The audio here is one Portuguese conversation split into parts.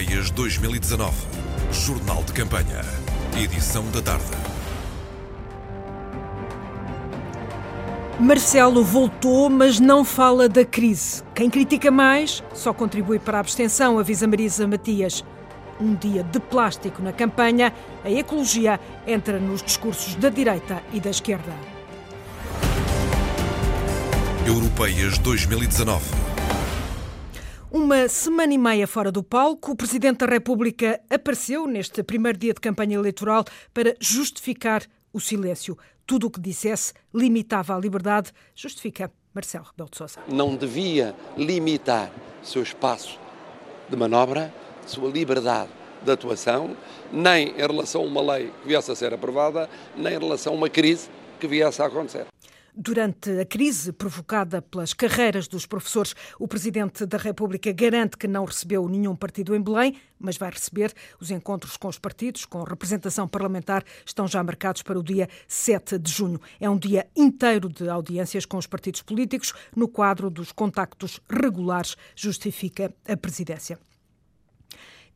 Europeias 2019. Jornal de Campanha. Edição da tarde. Marcelo voltou, mas não fala da crise. Quem critica mais só contribui para a abstenção, avisa Marisa Matias. Um dia de plástico na campanha, a ecologia entra nos discursos da direita e da esquerda. Europeias 2019. Uma semana e meia fora do palco, o Presidente da República apareceu neste primeiro dia de campanha eleitoral para justificar o silêncio. Tudo o que dissesse limitava a liberdade, justifica Marcelo Rebelo de Sousa. Não devia limitar seu espaço de manobra, sua liberdade de atuação, nem em relação a uma lei que viesse a ser aprovada, nem em relação a uma crise que viesse a acontecer. Durante a crise provocada pelas carreiras dos professores, o Presidente da República garante que não recebeu nenhum partido em Belém, mas vai receber. Os encontros com os partidos, com representação parlamentar, estão já marcados para o dia 7 de junho. É um dia inteiro de audiências com os partidos políticos, no quadro dos contactos regulares, justifica a Presidência.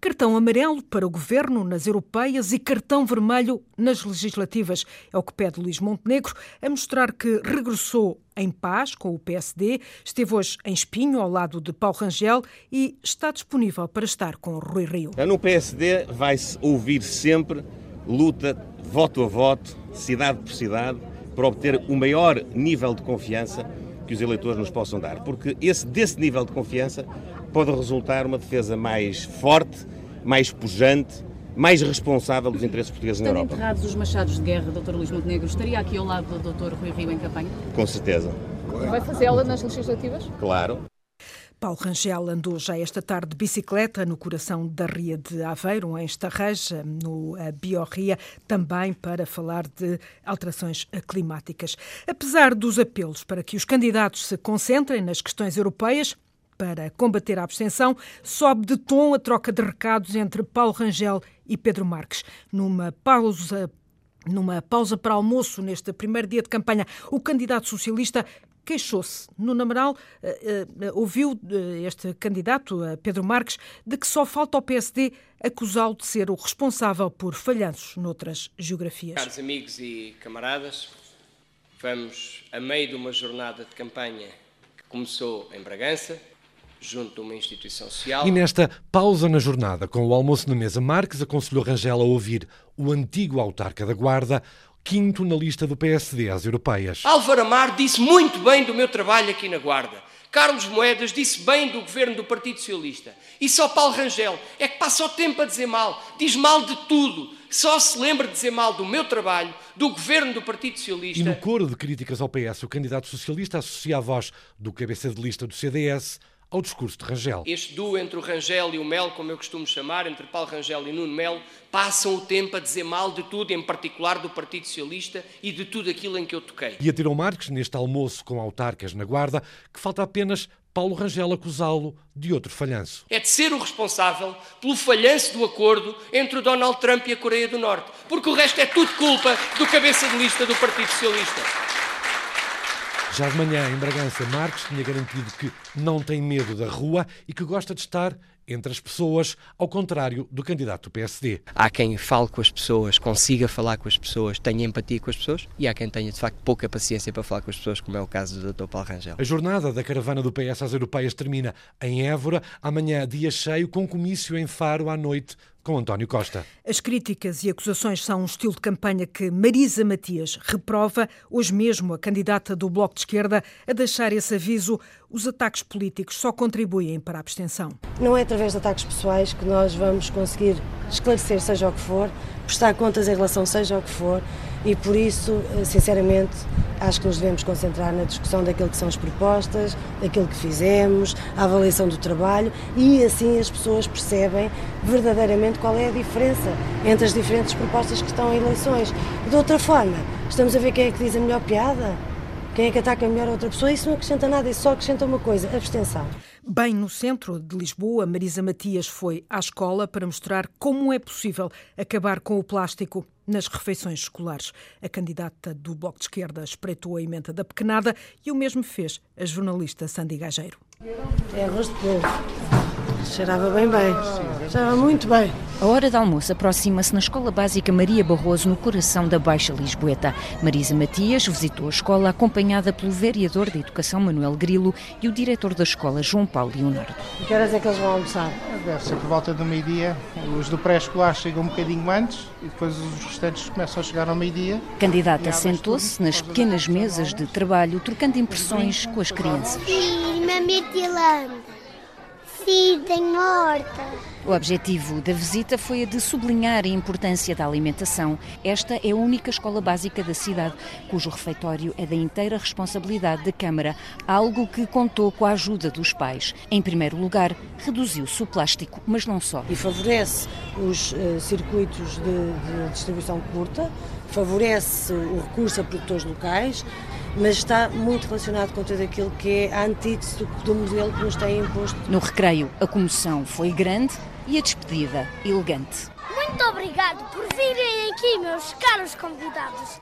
Cartão amarelo para o governo nas europeias e cartão vermelho nas legislativas. É o que pede Luís Montenegro, a mostrar que regressou em paz com o PSD, esteve hoje em Espinho, ao lado de Paulo Rangel, e está disponível para estar com Rui Rio. No PSD vai-se ouvir sempre luta, voto a voto, cidade por cidade, para obter o maior nível de confiança que os eleitores nos possam dar. Porque esse, desse nível de confiança pode resultar uma defesa mais forte, mais pujante, mais responsável dos interesses portugueses Estando na Europa. enterrados os machados de guerra, Dr. Luís Montenegro, estaria aqui ao lado do Dr. Rui Rio em campanha? Com certeza. Vai fazê-la nas legislativas? Claro. Paulo Rangel andou já esta tarde de bicicleta no coração da Ria de Aveiro, em Estarreja, no eh, Biorria, também para falar de alterações climáticas. Apesar dos apelos para que os candidatos se concentrem nas questões europeias, para combater a abstenção, sobe de tom a troca de recados entre Paulo Rangel e Pedro Marques. Numa pausa numa pausa para almoço neste primeiro dia de campanha, o candidato socialista queixou-se. No Amaral eh, eh, ouviu eh, este candidato, Pedro Marques, de que só falta ao PSD acusá-lo de ser o responsável por falhanços noutras geografias. Caros amigos e camaradas, vamos a meio de uma jornada de campanha que começou em Bragança, junto de uma instituição social. E nesta pausa na jornada, com o almoço na mesa, Marques aconselhou Rangel a ouvir o antigo autarca da Guarda, quinto na lista do PSD às europeias. Álvaro Amar disse muito bem do meu trabalho aqui na Guarda. Carlos Moedas disse bem do governo do Partido Socialista. E só Paulo Rangel é que passa o tempo a dizer mal, diz mal de tudo. Só se lembra de dizer mal do meu trabalho, do governo do Partido Socialista. E no coro de críticas ao PS, o candidato socialista associa a voz do cabeça de lista do CDS ao discurso de Rangel. Este duo entre o Rangel e o Mel, como eu costumo chamar, entre Paulo Rangel e Nuno Melo, passam o tempo a dizer mal de tudo, em particular do Partido Socialista e de tudo aquilo em que eu toquei. E atirou Marques neste almoço com autarcas na Guarda, que falta apenas Paulo Rangel acusá-lo de outro falhanço. É de ser o responsável pelo falhanço do acordo entre o Donald Trump e a Coreia do Norte, porque o resto é tudo culpa do cabeça de lista do Partido Socialista. Já de manhã, em Bragança, Marques tinha garantido que não tem medo da rua e que gosta de estar entre as pessoas, ao contrário do candidato do PSD. Há quem fale com as pessoas, consiga falar com as pessoas, tenha empatia com as pessoas e há quem tenha de facto pouca paciência para falar com as pessoas, como é o caso do Dr. Paulo Rangel. A jornada da caravana do PS às europeias termina em Évora, amanhã dia cheio, com comício em Faro à noite com António Costa. As críticas e acusações são um estilo de campanha que Marisa Matias reprova, hoje mesmo a candidata do Bloco de Esquerda, a deixar esse aviso. Os ataques políticos só contribuem para a abstenção. Não é através de ataques pessoais que nós vamos conseguir esclarecer, seja o que for, prestar contas em relação, seja o que for, e por isso, sinceramente, acho que nos devemos concentrar na discussão daquilo que são as propostas, daquilo que fizemos, a avaliação do trabalho e assim as pessoas percebem verdadeiramente qual é a diferença entre as diferentes propostas que estão em eleições. De outra forma, estamos a ver quem é que diz a melhor piada, quem é que ataca melhor a outra pessoa, isso não acrescenta nada, isso só acrescenta uma coisa, abstenção. Bem no centro de Lisboa, Marisa Matias foi à escola para mostrar como é possível acabar com o plástico nas refeições escolares. A candidata do Bloco de Esquerda espreitou a emenda da pequenada e o mesmo fez a jornalista Sandy Gageiro. É arroz de polvo. Cheirava bem bem, cheirava muito bem. A hora de almoço aproxima-se na Escola Básica Maria Barroso, no coração da Baixa Lisboeta. Marisa Matias visitou a escola acompanhada pelo vereador de Educação Manuel Grilo e o diretor da escola João Paulo Leonardo. E que horas é que eles vão almoçar? Deve ser por volta do meio-dia. Os do pré-escolar chegam um bocadinho antes e depois os restantes começam a chegar ao meio-dia. A candidata sentou-se nas pequenas mesas de trabalho, trocando impressões com as crianças. Sim, Mametilândia. Horta. O objetivo da visita foi a de sublinhar a importância da alimentação. Esta é a única escola básica da cidade, cujo refeitório é da inteira responsabilidade da Câmara, algo que contou com a ajuda dos pais. Em primeiro lugar, reduziu-se o plástico, mas não só. E favorece os uh, circuitos de, de distribuição curta, favorece o recurso a produtores locais, mas está muito relacionado com tudo aquilo que é a antítese do, do modelo que nos tem imposto. No recreio, a comoção foi grande e a despedida elegante. Muito obrigado por virem aqui, meus caros convidados.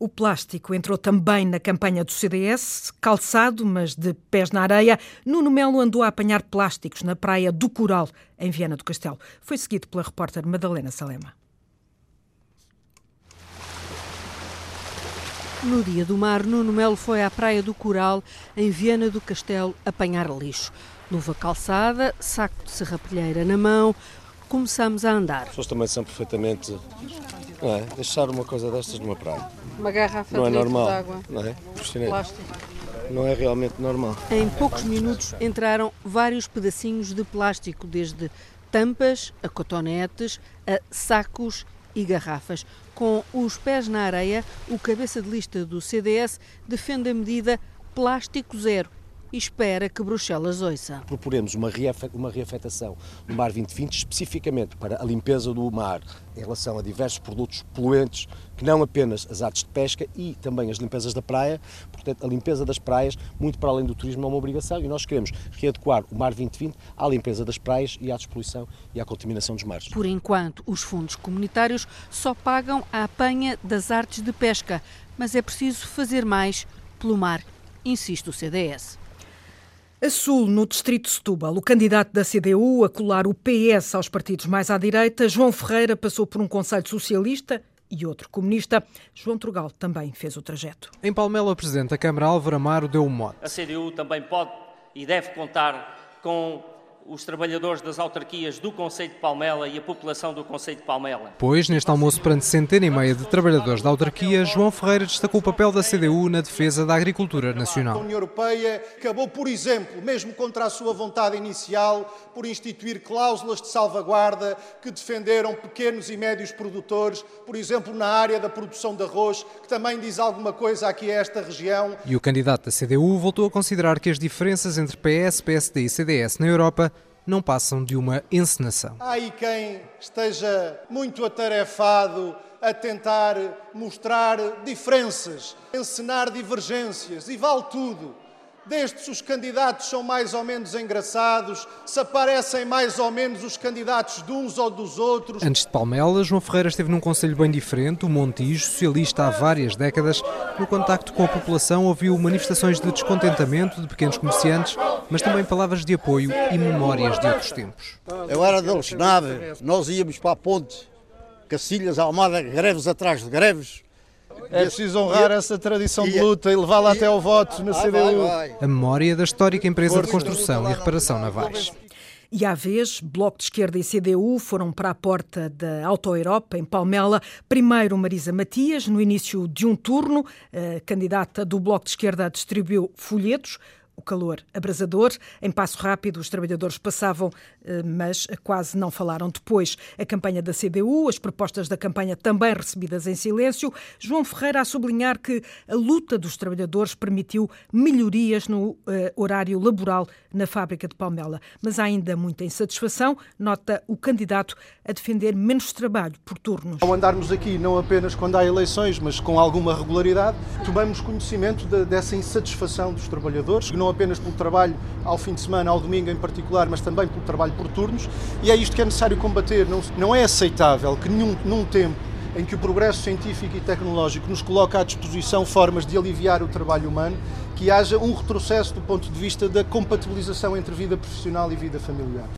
O plástico entrou também na campanha do CDS, calçado, mas de pés na areia. Nuno Melo andou a apanhar plásticos na praia do Coral, em Viana do Castelo. Foi seguido pela repórter Madalena Salema. No dia do mar, Nuno Melo foi à Praia do Coral, em Viana do Castelo, apanhar lixo. Luva calçada, saco de serrapilheira na mão, começamos a andar. As pessoas também são perfeitamente. Não é? Deixar uma coisa destas numa praia. Uma garrafa não é de normal, de água. Não é? Plástico. Não é realmente normal. Em poucos minutos entraram vários pedacinhos de plástico, desde tampas a cotonetes, a sacos e garrafas. Com os pés na areia, o cabeça de lista do CDS defende a medida plástico zero e espera que Bruxelas ouça. Proporemos uma, uma reafetação no Mar 2020 especificamente para a limpeza do mar em relação a diversos produtos poluentes, que não apenas as artes de pesca e também as limpezas da praia. Portanto, a limpeza das praias, muito para além do turismo, é uma obrigação e nós queremos readequar o Mar 2020 à limpeza das praias e à despoluição e à contaminação dos mares. Por enquanto, os fundos comunitários só pagam a apanha das artes de pesca, mas é preciso fazer mais pelo mar, insiste o CDS. A Sul, no distrito de Setúbal, o candidato da CDU a colar o PS aos partidos mais à direita, João Ferreira, passou por um conselho socialista e outro comunista. João Trugal também fez o trajeto. Em Palmela, o presidente da Câmara, Álvaro Amaro, deu um mote. A CDU também pode e deve contar com os trabalhadores das autarquias do Conselho de Palmela e a população do Conselho de Palmela. Pois, neste almoço perante centena e meia de trabalhadores da autarquia, João Ferreira destacou o papel da CDU na defesa da agricultura nacional. A União Europeia acabou, por exemplo, mesmo contra a sua vontade inicial, por instituir cláusulas de salvaguarda que defenderam pequenos e médios produtores, por exemplo, na área da produção de arroz, que também diz alguma coisa aqui a esta região. E o candidato da CDU voltou a considerar que as diferenças entre PS, PSD e CDS na Europa não passam de uma encenação. Há aí quem esteja muito atarefado a tentar mostrar diferenças, encenar divergências, e vale tudo. Desde se os candidatos são mais ou menos engraçados, se aparecem mais ou menos os candidatos de uns ou dos outros. Antes de Palmela, João Ferreira esteve num conselho bem diferente, o Montijo, socialista há várias décadas. No contacto com a população ouviu manifestações de descontentamento de pequenos comerciantes, mas também palavras de apoio e memórias de outros tempos. Eu era de Alexandre, nós íamos para a ponte, Cacilhas, Almada, greves atrás de greves. É preciso honrar essa tradição de luta e levá-la até ao voto na CDU. A memória da histórica empresa de construção e reparação navais. E à vez, Bloco de Esquerda e CDU foram para a porta da Auto Europa, em Palmela. Primeiro Marisa Matias, no início de um turno, a candidata do Bloco de Esquerda distribuiu folhetos o calor abrasador. Em passo rápido, os trabalhadores passavam, eh, mas quase não falaram depois. A campanha da CDU, as propostas da campanha também recebidas em silêncio. João Ferreira a sublinhar que a luta dos trabalhadores permitiu melhorias no uh, horário laboral na fábrica de Palmela. Mas há ainda muita insatisfação, nota o candidato a defender menos trabalho por turnos. Ao andarmos aqui, não apenas quando há eleições, mas com alguma regularidade, tomamos conhecimento de, dessa insatisfação dos trabalhadores, que não apenas pelo trabalho ao fim de semana, ao domingo em particular, mas também pelo trabalho por turnos, e é isto que é necessário combater. Não, não é aceitável que nenhum, num tempo em que o progresso científico e tecnológico nos coloca à disposição formas de aliviar o trabalho humano, que haja um retrocesso do ponto de vista da compatibilização entre vida profissional e vida familiar.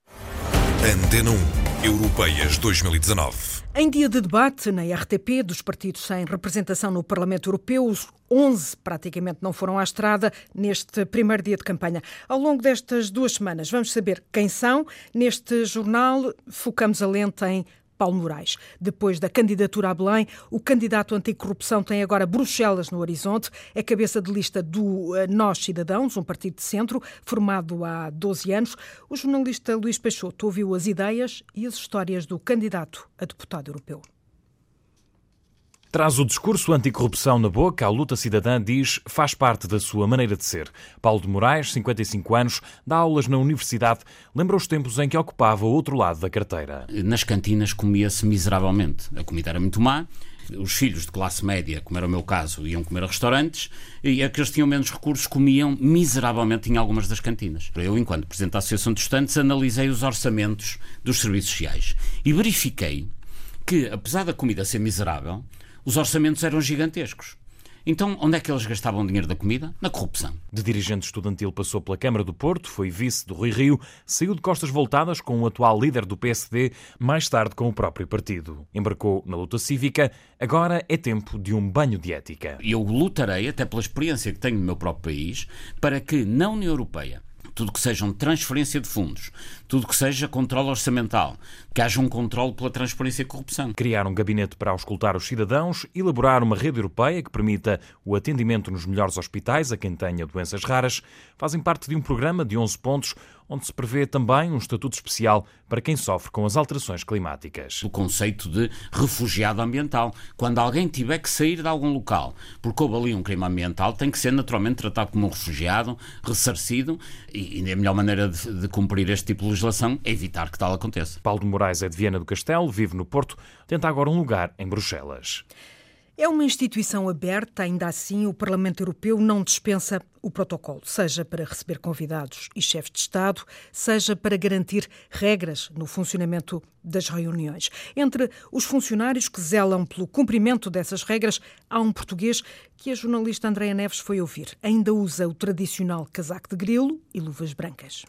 Antena 1. Europeias 2019. Em dia de debate na RTP dos partidos sem representação no Parlamento Europeu, os 11 praticamente não foram à estrada neste primeiro dia de campanha. Ao longo destas duas semanas, vamos saber quem são. Neste jornal, focamos a lente em Paulo Moraes. Depois da candidatura a Belém, o candidato anticorrupção tem agora Bruxelas no horizonte. É cabeça de lista do eh, Nós Cidadãos, um partido de centro, formado há 12 anos. O jornalista Luís Peixoto ouviu as ideias e as histórias do candidato a deputado europeu. Traz o discurso anticorrupção na boca, a luta cidadã diz faz parte da sua maneira de ser. Paulo de Moraes, 55 anos, dá aulas na universidade, lembra os tempos em que ocupava o outro lado da carteira. Nas cantinas comia-se miseravelmente. A comida era muito má, os filhos de classe média, como era o meu caso, iam comer a restaurantes e aqueles que tinham menos recursos comiam miseravelmente em algumas das cantinas. Eu, enquanto Presidente da Associação de Estudantes, analisei os orçamentos dos serviços sociais e verifiquei que, apesar da comida ser miserável, os orçamentos eram gigantescos. Então, onde é que eles gastavam o dinheiro da comida? Na corrupção. De dirigente estudantil passou pela Câmara do Porto, foi vice do Rui Rio, saiu de costas voltadas com o atual líder do PSD, mais tarde com o próprio partido. Embarcou na luta cívica, agora é tempo de um banho de ética. Eu lutarei, até pela experiência que tenho no meu próprio país, para que na União Europeia tudo que sejam transferência de fundos, tudo que seja controle orçamental, que haja um controle pela transparência e corrupção. Criar um gabinete para auscultar os cidadãos, elaborar uma rede europeia que permita o atendimento nos melhores hospitais a quem tenha doenças raras, fazem parte de um programa de 11 pontos onde se prevê também um estatuto especial para quem sofre com as alterações climáticas. O conceito de refugiado ambiental. Quando alguém tiver que sair de algum local porque houve ali um crime ambiental, tem que ser naturalmente tratado como um refugiado, ressarcido, e, e a melhor maneira de, de cumprir este tipo de legislação é evitar que tal aconteça. Paulo de Moraes é de Viana do Castelo, vive no Porto, tenta agora um lugar em Bruxelas. É uma instituição aberta, ainda assim, o Parlamento Europeu não dispensa o protocolo, seja para receber convidados e chefes de Estado, seja para garantir regras no funcionamento das reuniões. Entre os funcionários que zelam pelo cumprimento dessas regras, há um português que a jornalista Andréa Neves foi ouvir. Ainda usa o tradicional casaco de grilo e luvas brancas.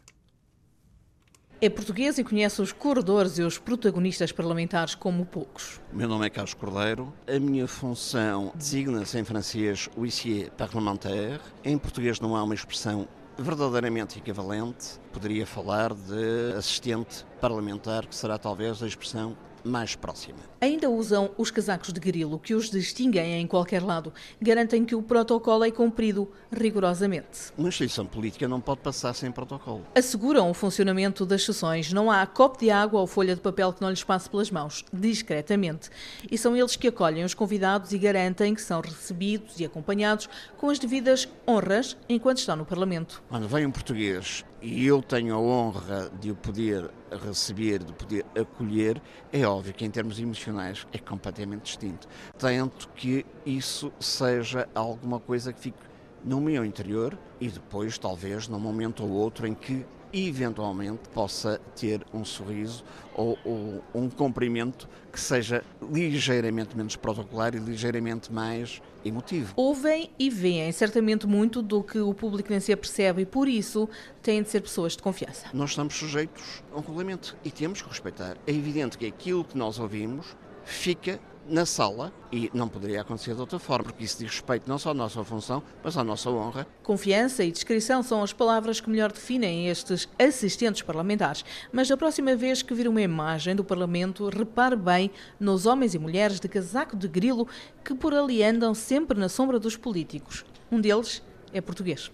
É português e conhece os corredores e os protagonistas parlamentares como poucos. Meu nome é Carlos Cordeiro. A minha função designa-se em francês huissier parlementaire. Em português não há uma expressão verdadeiramente equivalente. Poderia falar de assistente parlamentar, que será talvez a expressão mais próxima. Ainda usam os casacos de grilo que os distinguem em qualquer lado. Garantem que o protocolo é cumprido rigorosamente. Uma instituição política não pode passar sem protocolo. Asseguram o funcionamento das sessões. Não há copo de água ou folha de papel que não lhes passe pelas mãos, discretamente. E são eles que acolhem os convidados e garantem que são recebidos e acompanhados com as devidas honras enquanto estão no Parlamento. Quando vem um português e eu tenho a honra de o poder receber, de poder acolher, é óbvio que em termos emocionais é completamente distinto. Tento que isso seja alguma coisa que fique no meu interior e depois, talvez, num momento ou outro em que eventualmente possa ter um sorriso ou, ou, um cumprimento que seja ligeiramente menos protocolar e ligeiramente mais emotivo. Ouvem e veem certamente muito do que o público nem se apercebe e por isso têm de ser pessoas de confiança. Nós estamos sujeitos a um regulamento e temos que respeitar. É evidente que aquilo que nós ouvimos fica na sala e não poderia acontecer de outra forma, porque isso diz respeito não só à nossa função, mas à nossa honra. Confiança e descrição são as palavras que melhor definem estes assistentes parlamentares. Mas da próxima vez que vir uma imagem do Parlamento, repare bem nos homens e mulheres de casaco de grilo que por ali andam sempre na sombra dos políticos. Um deles é português.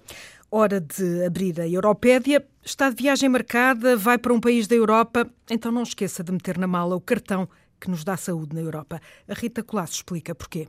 Hora de abrir a Europédia. Está de viagem marcada, vai para um país da Europa, então não esqueça de meter na mala o cartão que nos dá saúde na Europa. A Rita Colasso explica porquê.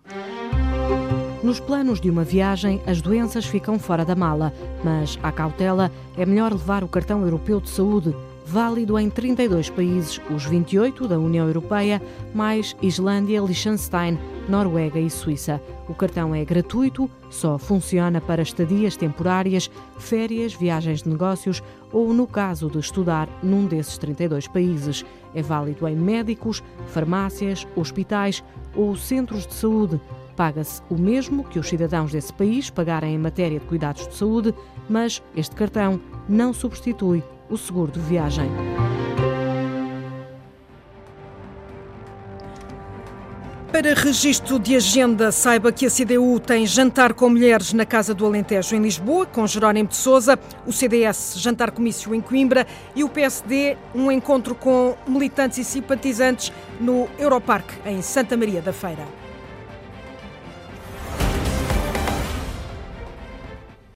Nos planos de uma viagem, as doenças ficam fora da mala, mas à cautela é melhor levar o cartão europeu de saúde, válido em 32 países, os 28 da União Europeia, mais Islândia, Liechtenstein, Noruega e Suíça. O cartão é gratuito, só funciona para estadias temporárias, férias, viagens de negócios ou no caso de estudar num desses 32 países. É válido em médicos, farmácias, hospitais ou centros de saúde. Paga-se o mesmo que os cidadãos desse país pagarem em matéria de cuidados de saúde, mas este cartão não substitui o seguro de viagem. Para registro de agenda, saiba que a CDU tem jantar com mulheres na Casa do Alentejo em Lisboa, com Jerónimo de Sousa, o CDS jantar comício em Coimbra e o PSD um encontro com militantes e simpatizantes no Europarque, em Santa Maria da Feira.